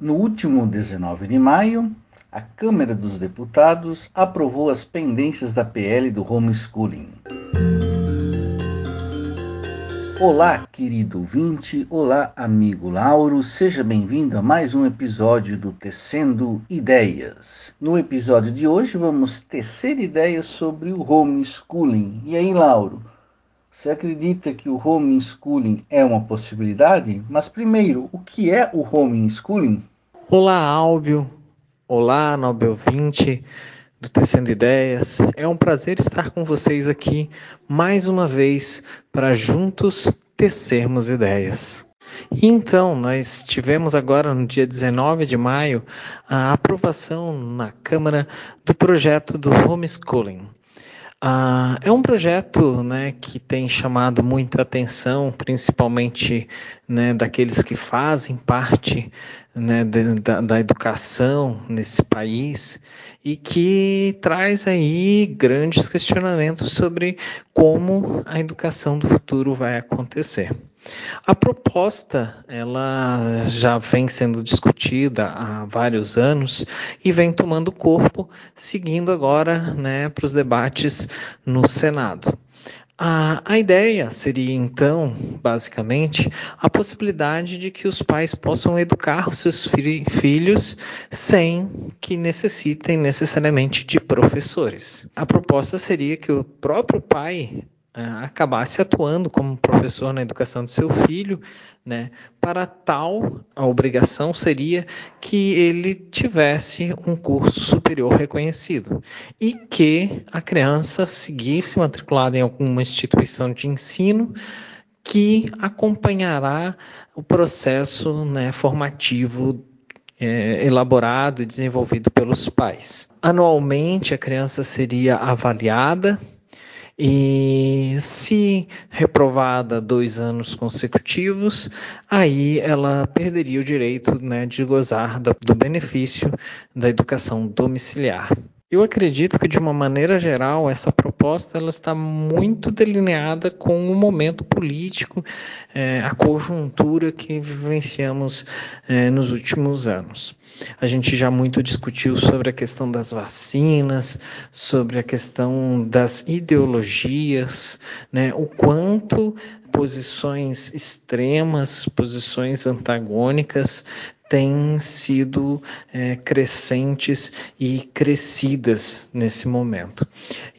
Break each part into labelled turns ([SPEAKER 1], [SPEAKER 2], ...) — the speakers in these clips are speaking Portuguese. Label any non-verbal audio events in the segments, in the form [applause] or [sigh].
[SPEAKER 1] No último 19 de maio, a Câmara dos Deputados aprovou as pendências da PL do homeschooling. Olá, querido ouvinte, olá, amigo Lauro, seja bem-vindo a mais um episódio do Tecendo Ideias. No episódio de hoje vamos tecer ideias sobre o homeschooling. E aí, Lauro, você acredita que o homeschooling é uma possibilidade? Mas primeiro, o que é o homeschooling?
[SPEAKER 2] Olá, Álvio. Olá, nobre ouvinte do Tecendo Ideias. É um prazer estar com vocês aqui mais uma vez para juntos tecermos ideias. Então, nós tivemos agora no dia 19 de maio a aprovação na Câmara do projeto do homeschooling. Ah, é um projeto né, que tem chamado muita atenção, principalmente né, daqueles que fazem parte né, da, da, educação nesse país e que traz aí grandes questionamentos sobre como a educação do futuro vai acontecer. A proposta ela já vem sendo discutida há vários anos e vem tomando corpo, seguindo agora né, para os debates no Senado. A, a, ideia seria, então, basicamente, a possibilidade de que os pais possam educar os seus fi filhos sem que necessitem necessariamente de professores. A proposta seria que o próprio pai acabasse atuando como professor na educação do seu filho, né? Para tal, a obrigação seria que ele tivesse um curso superior reconhecido e que a criança seguisse matriculada em alguma instituição de ensino que acompanhará o processo né, formativo é, elaborado e desenvolvido pelos pais. Anualmente, a criança seria avaliada e se reprovada dois anos consecutivos, aí ela perderia o direito né, de gozar do benefício da educação domiciliar. Eu acredito que, de uma maneira geral, essa proposta ela está muito delineada com o momento político, é, a conjuntura que vivenciamos é, nos últimos anos. A gente já muito discutiu sobre a questão das vacinas, sobre a questão das ideologias, né? o quanto posições extremas, posições antagônicas têm sido é, crescentes e crescidas nesse momento.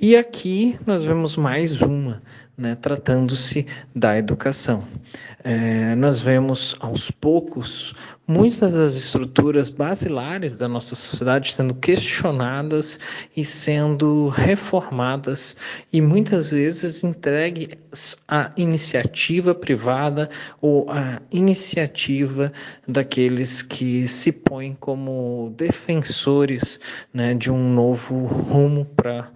[SPEAKER 2] E aqui nós vemos mais uma, né, tratando-se da educação. É, nós vemos aos poucos muitas das estruturas basilares da nossa sociedade sendo questionadas e sendo reformadas e muitas vezes entregues à iniciativa privada ou à iniciativa daqueles que se põem como defensores né, de um novo rumo para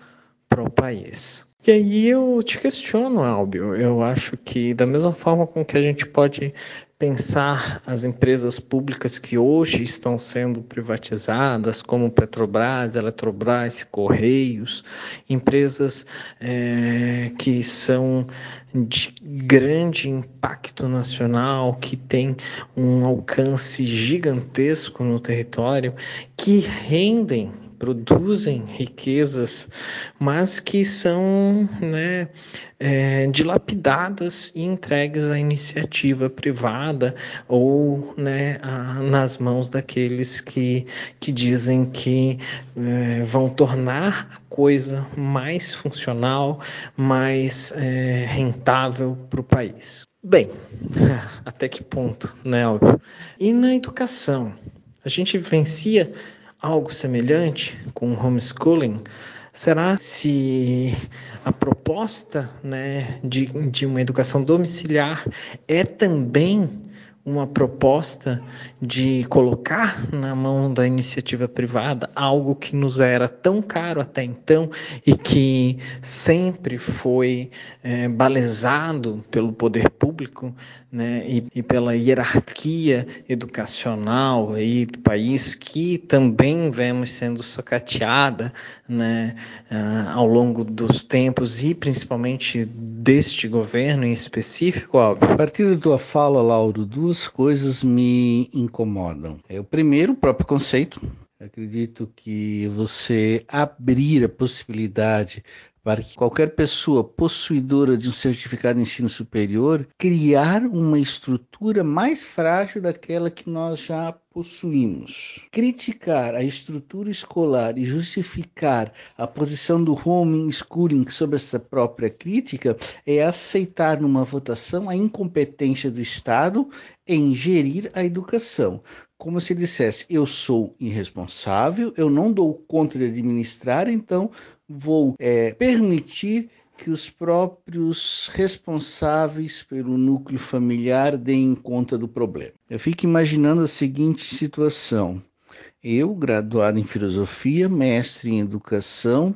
[SPEAKER 2] o país. E aí eu te questiono, Albio. Eu acho que da mesma forma com que a gente pode pensar as empresas públicas que hoje estão sendo privatizadas, como Petrobras, Eletrobras, Correios, empresas é, que são de grande impacto nacional, que têm um alcance gigantesco no território, que rendem produzem riquezas, mas que são né, é, dilapidadas e entregues à iniciativa privada ou né, a, nas mãos daqueles que, que dizem que é, vão tornar a coisa mais funcional, mais é, rentável para o país. Bem, [laughs] até que ponto, né, Álvaro? E na educação? A gente vivencia algo semelhante com o homeschooling? Será se a proposta né, de, de uma educação domiciliar é também uma proposta de colocar na mão da iniciativa privada algo que nos era tão caro até então e que sempre foi é, balizado pelo poder público né, e, e, pela hierarquia educacional aí do país que também vemos sendo socateada né, uh, ao longo dos tempos e principalmente deste governo em específico,
[SPEAKER 1] Álvaro. A partir da tua fala, Lauro, duas duas coisas me incomodam. É o primeiro, o próprio conceito. Acredito que você abrir a possibilidade para que qualquer pessoa possuidora de um certificado de ensino superior criar uma estrutura mais frágil daquela que nós já possuímos. Criticar a estrutura escolar e justificar a posição do homeschooling sob essa própria crítica é aceitar numa votação a incompetência do Estado em gerir a educação como se dissesse: eu sou irresponsável, eu não dou conta de administrar, então vou é, permitir que os próprios responsáveis pelo núcleo familiar deem conta do problema. Eu fico imaginando a seguinte situação. Eu, graduado em filosofia, mestre em educação,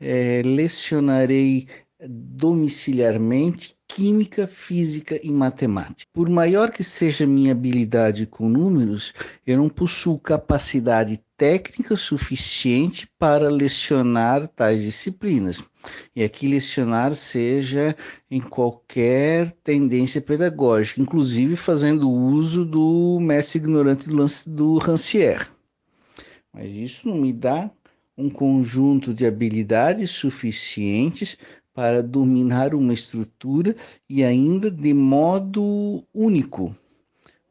[SPEAKER 1] é, lecionarei domiciliarmente química, física e matemática. Por maior que seja minha habilidade com números, eu não possuo capacidade técnica suficiente para lecionar tais disciplinas. E aqui lecionar seja em qualquer tendência pedagógica, inclusive fazendo uso do mestre ignorante do Rancière. Mas isso não me dá um conjunto de habilidades suficientes para dominar uma estrutura e ainda de modo único.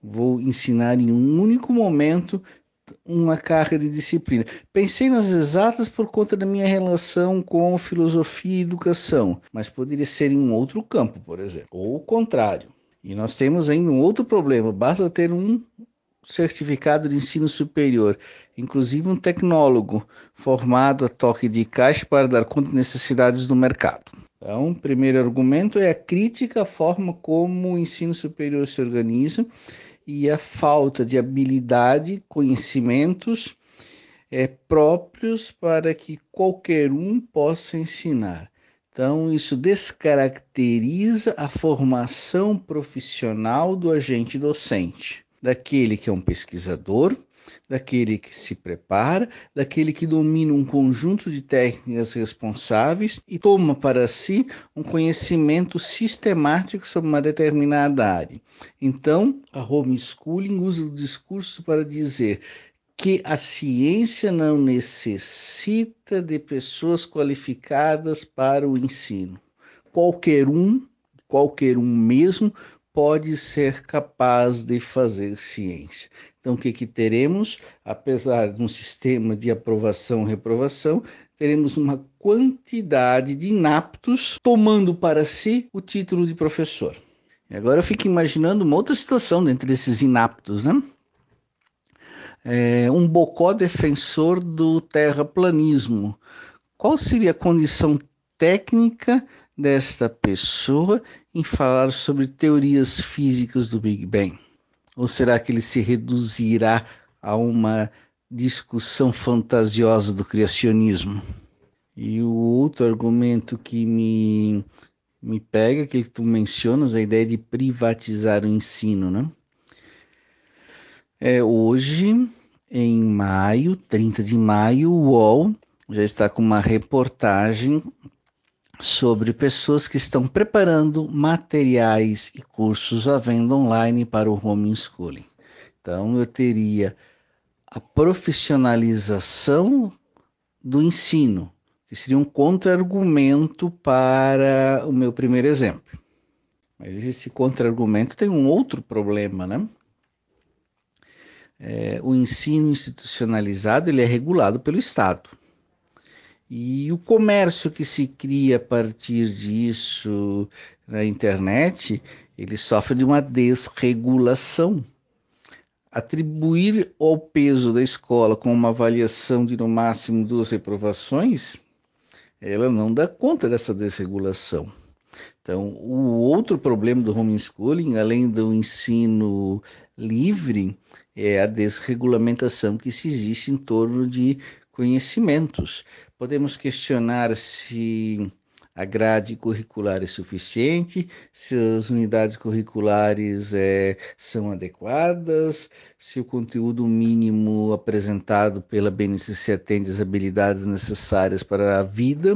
[SPEAKER 1] Vou ensinar em um único momento uma carga de disciplina. Pensei nas exatas por conta da minha relação com filosofia e educação, mas poderia ser em um outro campo, por exemplo, ou o contrário. E nós temos ainda um outro problema: basta ter um certificado de ensino superior, inclusive um tecnólogo formado a toque de caixa para dar conta de necessidades do mercado. Então, o primeiro argumento é a crítica à forma como o ensino superior se organiza e a falta de habilidade, conhecimentos é, próprios para que qualquer um possa ensinar. Então, isso descaracteriza a formação profissional do agente docente daquele que é um pesquisador, daquele que se prepara, daquele que domina um conjunto de técnicas responsáveis e toma para si um conhecimento sistemático sobre uma determinada área. Então, a homeschooling usa o discurso para dizer que a ciência não necessita de pessoas qualificadas para o ensino. Qualquer um, qualquer um mesmo, pode ser capaz de fazer ciência. Então, o que, que teremos? Apesar de um sistema de aprovação-reprovação, teremos uma quantidade de inaptos tomando para si o título de professor. E agora eu fico imaginando uma outra situação dentro desses inaptos, né? É, um bocó defensor do terraplanismo. Qual seria a condição técnica desta pessoa em falar sobre teorias físicas do Big Bang? Ou será que ele se reduzirá a uma discussão fantasiosa do criacionismo? E o outro argumento que me, me pega, que tu mencionas, a ideia de privatizar o ensino, né? É, hoje, em maio, 30 de maio, o UOL já está com uma reportagem sobre pessoas que estão preparando materiais e cursos à venda online para o homeschooling. Então, eu teria a profissionalização do ensino, que seria um contra-argumento para o meu primeiro exemplo. Mas esse contra-argumento tem um outro problema, né? É, o ensino institucionalizado ele é regulado pelo Estado. E o comércio que se cria a partir disso na internet, ele sofre de uma desregulação. Atribuir ao peso da escola com uma avaliação de no máximo duas reprovações, ela não dá conta dessa desregulação. Então, o outro problema do homeschooling, além do ensino livre, é a desregulamentação que se existe em torno de conhecimentos. Podemos questionar se a grade curricular é suficiente, se as unidades curriculares é, são adequadas, se o conteúdo mínimo apresentado pela BNCC atende às habilidades necessárias para a vida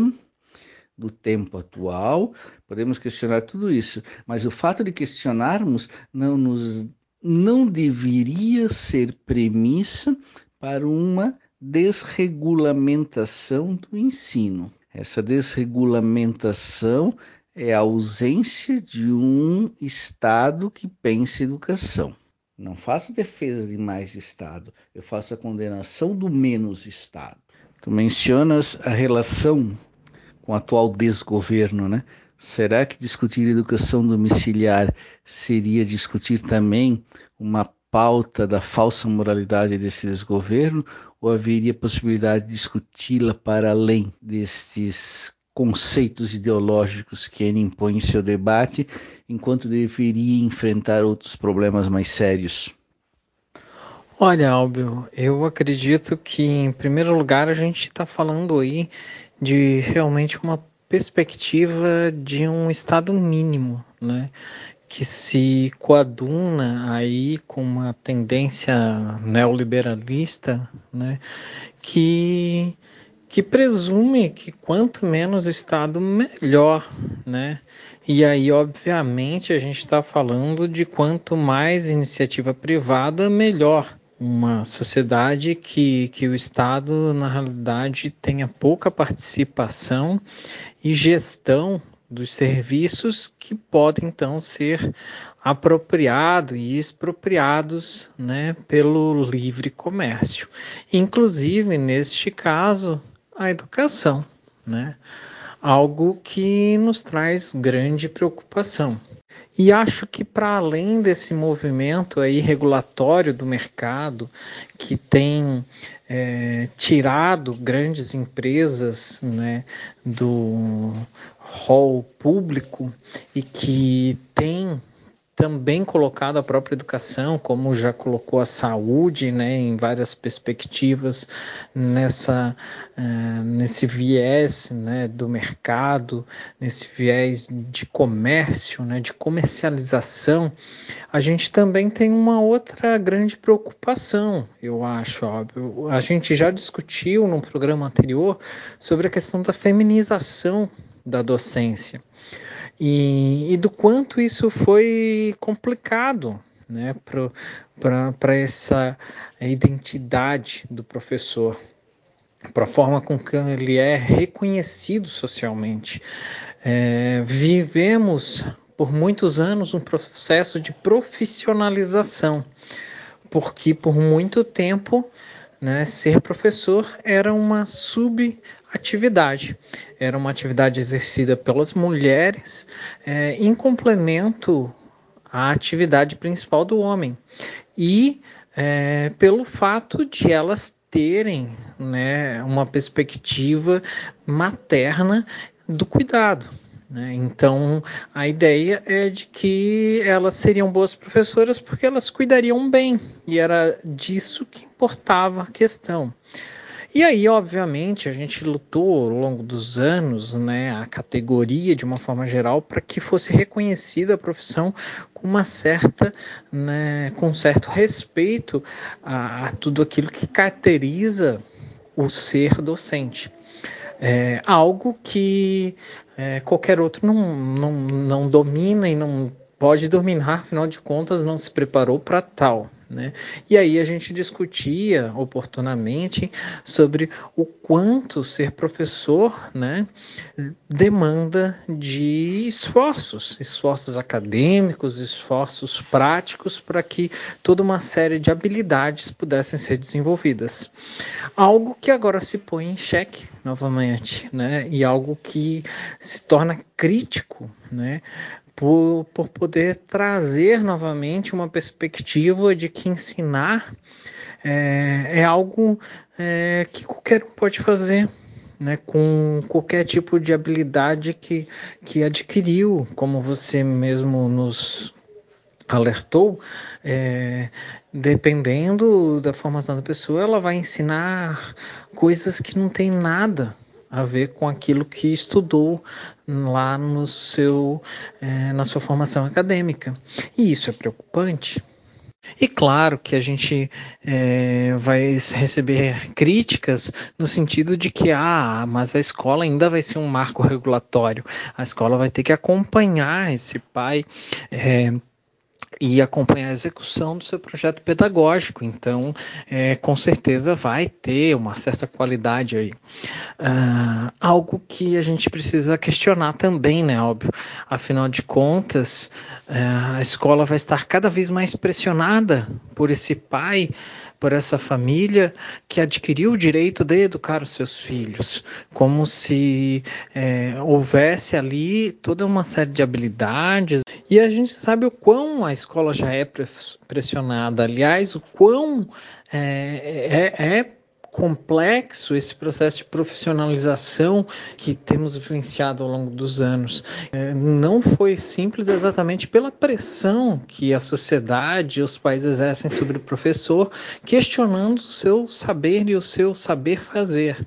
[SPEAKER 1] do tempo atual. Podemos questionar tudo isso, mas o fato de questionarmos não nos não deveria ser premissa para uma desregulamentação do ensino. Essa desregulamentação é a ausência de um Estado que pense educação. Não faço defesa de mais Estado, eu faço a condenação do menos Estado. Tu mencionas a relação com o atual desgoverno, né? Será que discutir educação domiciliar seria discutir também uma pauta da falsa moralidade desse desgoverno ou haveria possibilidade de discuti-la para além destes conceitos ideológicos que ele impõe em seu debate, enquanto deveria enfrentar outros problemas mais sérios?
[SPEAKER 2] Olha, Albio, eu acredito que, em primeiro lugar, a gente está falando aí de realmente uma perspectiva de um estado mínimo, né? Que se coaduna aí com uma tendência neoliberalista, né? que que presume que quanto menos Estado, melhor, né? E aí, obviamente, a gente está falando de quanto mais iniciativa privada, melhor uma sociedade que, que o Estado, na realidade, tenha pouca participação e gestão dos serviços que podem então ser apropriados e expropriados né, pelo livre comércio. Inclusive, neste caso, a educação, né? algo que nos traz grande preocupação. E acho que para além desse movimento aí regulatório do mercado que tem é, tirado grandes empresas né, do hall público e que tem também colocado a própria educação, como já colocou a saúde, né, em várias perspectivas nessa uh, nesse viés, né, do mercado, nesse viés de comércio, né, de comercialização, a gente também tem uma outra grande preocupação, eu acho, óbvio. A gente já discutiu no programa anterior sobre a questão da feminização da docência e, e do quanto isso foi complicado né, para essa identidade do professor, para a forma com que ele é reconhecido socialmente. É, vivemos por muitos anos um processo de profissionalização, porque por muito tempo né, ser professor era uma subatividade, era uma atividade exercida pelas mulheres é, em complemento à atividade principal do homem e é, pelo fato de elas terem né, uma perspectiva materna do cuidado. Né? Então, a ideia é de que elas seriam boas professoras porque elas cuidariam bem, e era disso que importava a questão. E aí, obviamente, a gente lutou ao longo dos anos, né, a categoria de uma forma geral, para que fosse reconhecida a profissão com uma certa, né, com um certo respeito a, a tudo aquilo que caracteriza o ser docente. É algo que é, qualquer outro não, não, não domina e não pode dominar, afinal de contas, não se preparou para tal. Né? E aí a gente discutia oportunamente sobre o quanto ser professor né, demanda de esforços, esforços acadêmicos, esforços práticos para que toda uma série de habilidades pudessem ser desenvolvidas. Algo que agora se põe em xeque novamente, né? e algo que se torna crítico né? Por, por poder trazer novamente uma perspectiva de que ensinar é, é algo é, que qualquer um pode fazer. Né, com qualquer tipo de habilidade que, que adquiriu, como você mesmo nos alertou, é, dependendo da formação da pessoa, ela vai ensinar coisas que não tem nada a ver com aquilo que estudou lá no seu, é, na sua formação acadêmica. E isso é preocupante. E claro que a gente é, vai receber críticas no sentido de que, ah, mas a escola ainda vai ser um marco regulatório, a escola vai ter que acompanhar esse pai. É, e acompanhar a execução do seu projeto pedagógico. Então, é, com certeza vai ter uma certa qualidade aí. Uh, algo que a gente precisa questionar também, né? Óbvio. Afinal de contas, uh, a escola vai estar cada vez mais pressionada por esse pai por essa família que adquiriu o direito de educar os seus filhos, como se é, houvesse ali toda uma série de habilidades. E a gente sabe o quão a escola já é pressionada, aliás, o quão é, é, é complexo esse processo de profissionalização que temos vivenciado ao longo dos anos. É, não foi simples exatamente pela pressão que a sociedade e os pais exercem sobre o professor, questionando o seu saber e o seu saber fazer.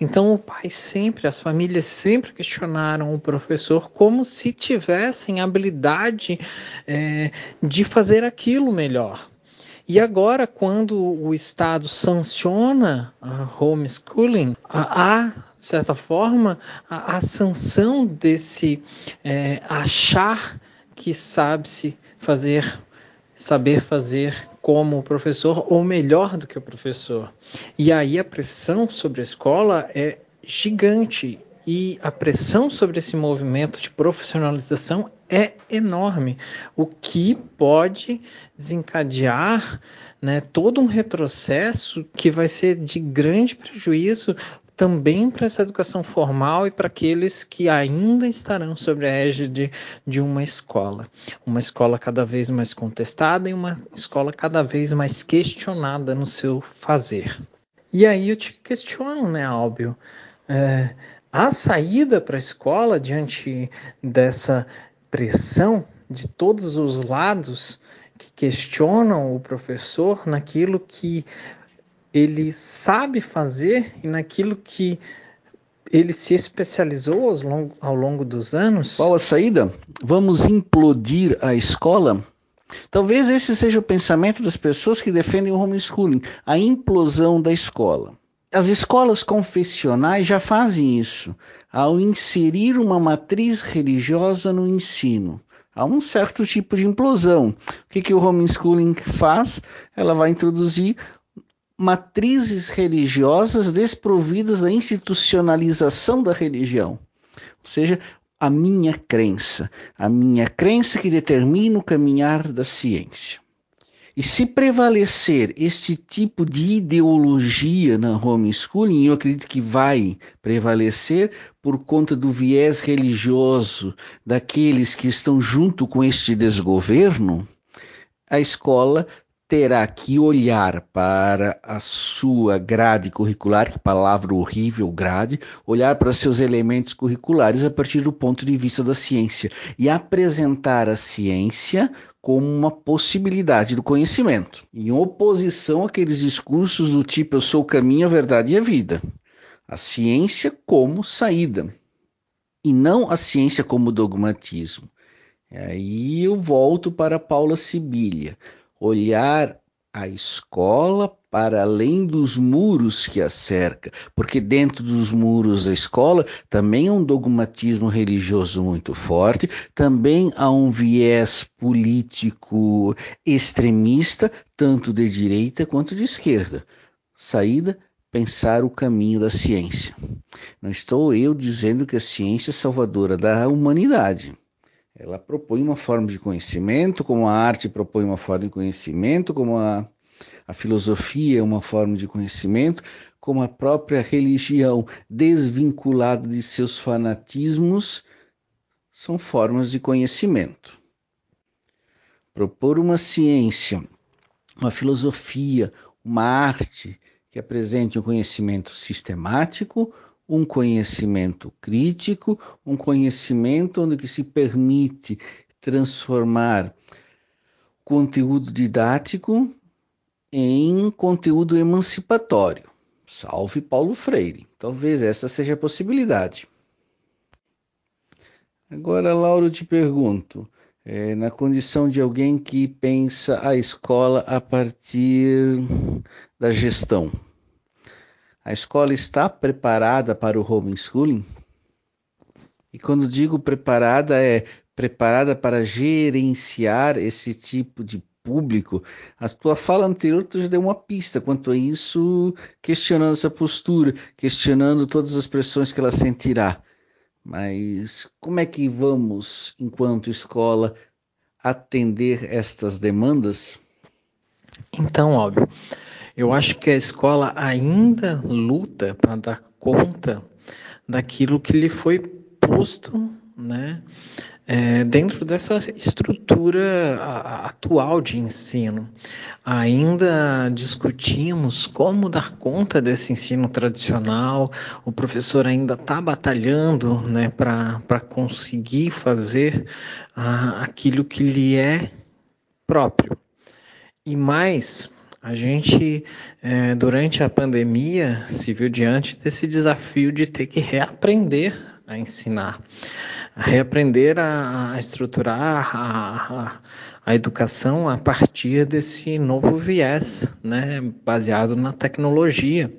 [SPEAKER 2] Então, o pai sempre, as famílias sempre questionaram o professor como se tivessem habilidade é, de fazer aquilo melhor. E agora, quando o Estado sanciona a homeschooling, há, de certa forma, a, a sanção desse é, achar que sabe-se fazer, saber fazer como o professor ou melhor do que o professor. E aí a pressão sobre a escola é gigante e a pressão sobre esse movimento de profissionalização é enorme, o que pode desencadear né, todo um retrocesso que vai ser de grande prejuízo também para essa educação formal e para aqueles que ainda estarão sobre a égide de uma escola. Uma escola cada vez mais contestada e uma escola cada vez mais questionada no seu fazer. E aí eu te questiono, né, Álbio? É, a saída para a escola diante dessa pressão de todos os lados que questionam o professor naquilo que ele sabe fazer e naquilo que ele se especializou ao longo, ao longo dos anos.
[SPEAKER 1] Qual a saída? Vamos implodir a escola? Talvez esse seja o pensamento das pessoas que defendem o homeschooling, a implosão da escola. As escolas confessionais já fazem isso ao inserir uma matriz religiosa no ensino. Há um certo tipo de implosão. O que, que o homeschooling faz? Ela vai introduzir matrizes religiosas desprovidas da institucionalização da religião. Ou seja, a minha crença. A minha crença que determina o caminhar da ciência. E se prevalecer este tipo de ideologia na homeschooling, eu acredito que vai prevalecer por conta do viés religioso daqueles que estão junto com este desgoverno, a escola terá que olhar para a sua grade curricular, que palavra horrível, grade, olhar para seus elementos curriculares a partir do ponto de vista da ciência e apresentar a ciência como uma possibilidade do conhecimento, em oposição àqueles discursos do tipo eu sou o caminho, a verdade e a vida. A ciência como saída, e não a ciência como dogmatismo. Aí eu volto para Paula Sibilia olhar a escola para além dos muros que a cerca, porque dentro dos muros da escola também há um dogmatismo religioso muito forte, também há um viés político extremista, tanto de direita quanto de esquerda. Saída pensar o caminho da ciência. Não estou eu dizendo que a ciência é salvadora da humanidade. Ela propõe uma forma de conhecimento, como a arte propõe uma forma de conhecimento, como a, a filosofia é uma forma de conhecimento, como a própria religião desvinculada de seus fanatismos são formas de conhecimento. Propor uma ciência, uma filosofia, uma arte que apresente um conhecimento sistemático, um conhecimento crítico, um conhecimento onde que se permite transformar conteúdo didático em conteúdo emancipatório. Salve Paulo Freire. Talvez essa seja a possibilidade. Agora, Lauro, te pergunto, é, na condição de alguém que pensa a escola a partir da gestão, a escola está preparada para o homeschooling? E quando digo preparada, é preparada para gerenciar esse tipo de público? A tua fala anterior tu já deu uma pista quanto a isso, questionando essa postura, questionando todas as pressões que ela sentirá. Mas como é que vamos, enquanto escola, atender estas demandas?
[SPEAKER 2] Então, óbvio, eu acho que a escola ainda luta para dar conta daquilo que lhe foi posto, né? É, dentro dessa estrutura atual de ensino. Ainda discutimos como dar conta desse ensino tradicional, o professor ainda está batalhando né, para conseguir fazer ah, aquilo que lhe é próprio. E mais, a gente, é, durante a pandemia, se viu diante desse desafio de ter que reaprender a ensinar, a reaprender a, a estruturar a, a, a, educação a partir desse novo viés, né, baseado na tecnologia,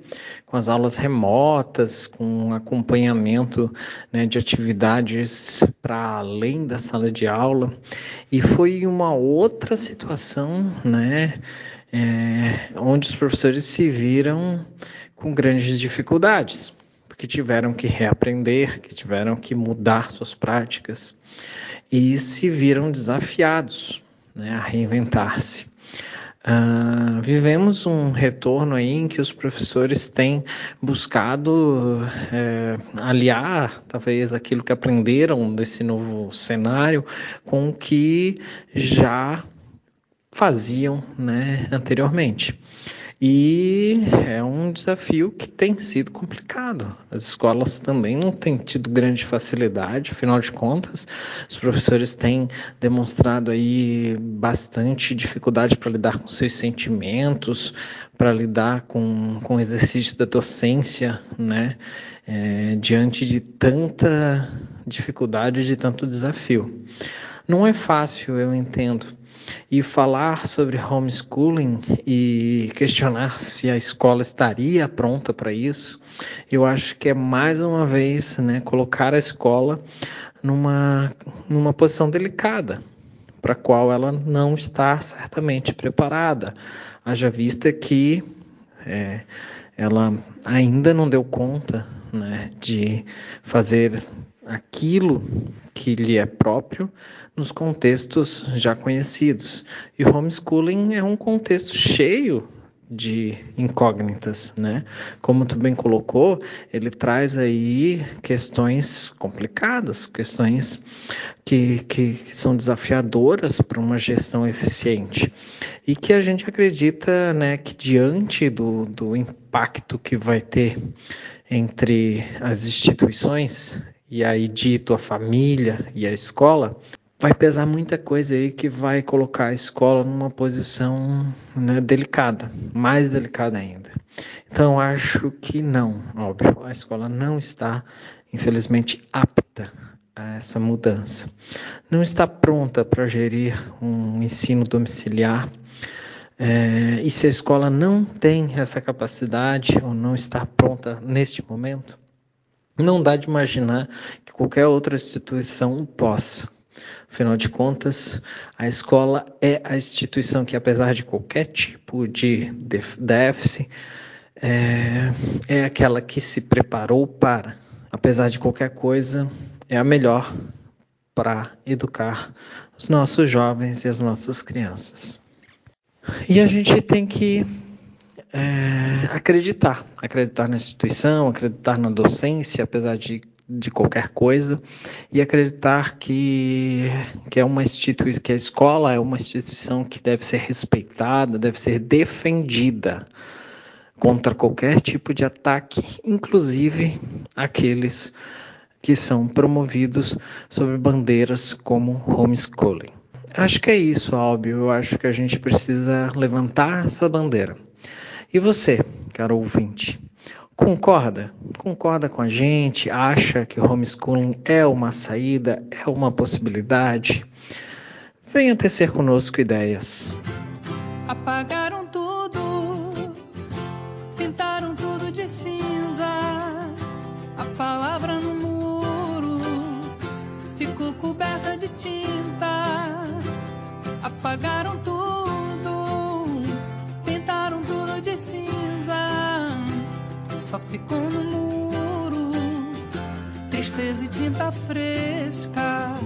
[SPEAKER 2] com as aulas remotas, com acompanhamento né, de atividades para além da sala de aula. E foi uma outra situação, né? É, onde os professores se viram com grandes dificuldades, porque tiveram que reaprender, que tiveram que mudar suas práticas e se viram desafiados né, a reinventar-se. Uh, vivemos um retorno aí em que os professores têm buscado é, aliar, talvez, aquilo que aprenderam desse novo cenário com o que já faziam né, anteriormente. E é um desafio que tem sido complicado. As escolas também não têm tido grande facilidade, afinal de contas, os professores têm demonstrado aí bastante dificuldade para lidar com seus sentimentos, para lidar com, com o exercício da docência, né? É, diante de tanta dificuldade, de tanto desafio. Não é fácil, eu entendo e falar sobre homeschooling e questionar se a escola estaria pronta para isso, eu acho que é mais uma vez né, colocar a escola numa, numa posição delicada, para a qual ela não está certamente preparada, haja vista que é, ela ainda não deu conta né, de fazer aquilo que lhe é próprio nos contextos já conhecidos. E homeschooling é um contexto cheio de incógnitas, né? Como tu bem colocou, ele traz aí questões complicadas, questões que, que, que são desafiadoras para uma gestão eficiente e que a gente acredita, né, que diante do, do impacto que vai ter entre as instituições e aí dito a família e a escola, vai pesar muita coisa aí que vai colocar a escola numa posição né, delicada, mais delicada ainda. Então acho que não, óbvio, a escola não está, infelizmente, apta a essa mudança. Não está pronta para gerir um ensino domiciliar. É, e se a escola não tem essa capacidade ou não está pronta neste momento, não dá de imaginar que qualquer outra instituição possa. Afinal de contas, a escola é a instituição que, apesar de qualquer tipo de déficit, é, é aquela que se preparou para, apesar de qualquer coisa, é a melhor para educar os nossos jovens e as nossas crianças. E a gente tem que é, acreditar, acreditar na instituição, acreditar na docência, apesar de, de qualquer coisa, e acreditar que, que é uma instituição, que a escola é uma instituição que deve ser respeitada, deve ser defendida contra qualquer tipo de ataque, inclusive aqueles que são promovidos sob bandeiras como homeschooling. Acho que é isso, Albio. Eu acho que a gente precisa levantar essa bandeira. E você, caro ouvinte, Concorda? Concorda com a gente? Acha que homeschooling é uma saída, é uma possibilidade? Venha tecer conosco ideias.
[SPEAKER 3] Apagaram tudo, pintaram tudo de cinza. A palavra no muro ficou coberta de tinta. Apagaram tudo. só ficou no muro tristeza e tinta fresca.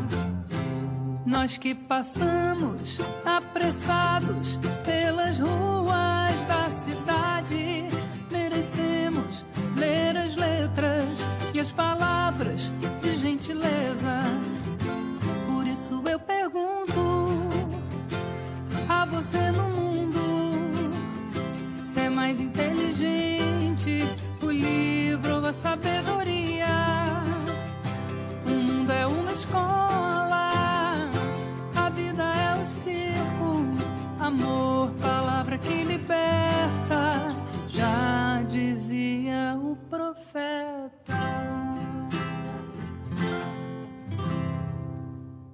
[SPEAKER 3] Nós que passamos apressados pelas ruas da cidade, merecemos ler as letras e as palavras de gentileza. Por isso eu pergunto a você no mundo, se é mais inteligente I've been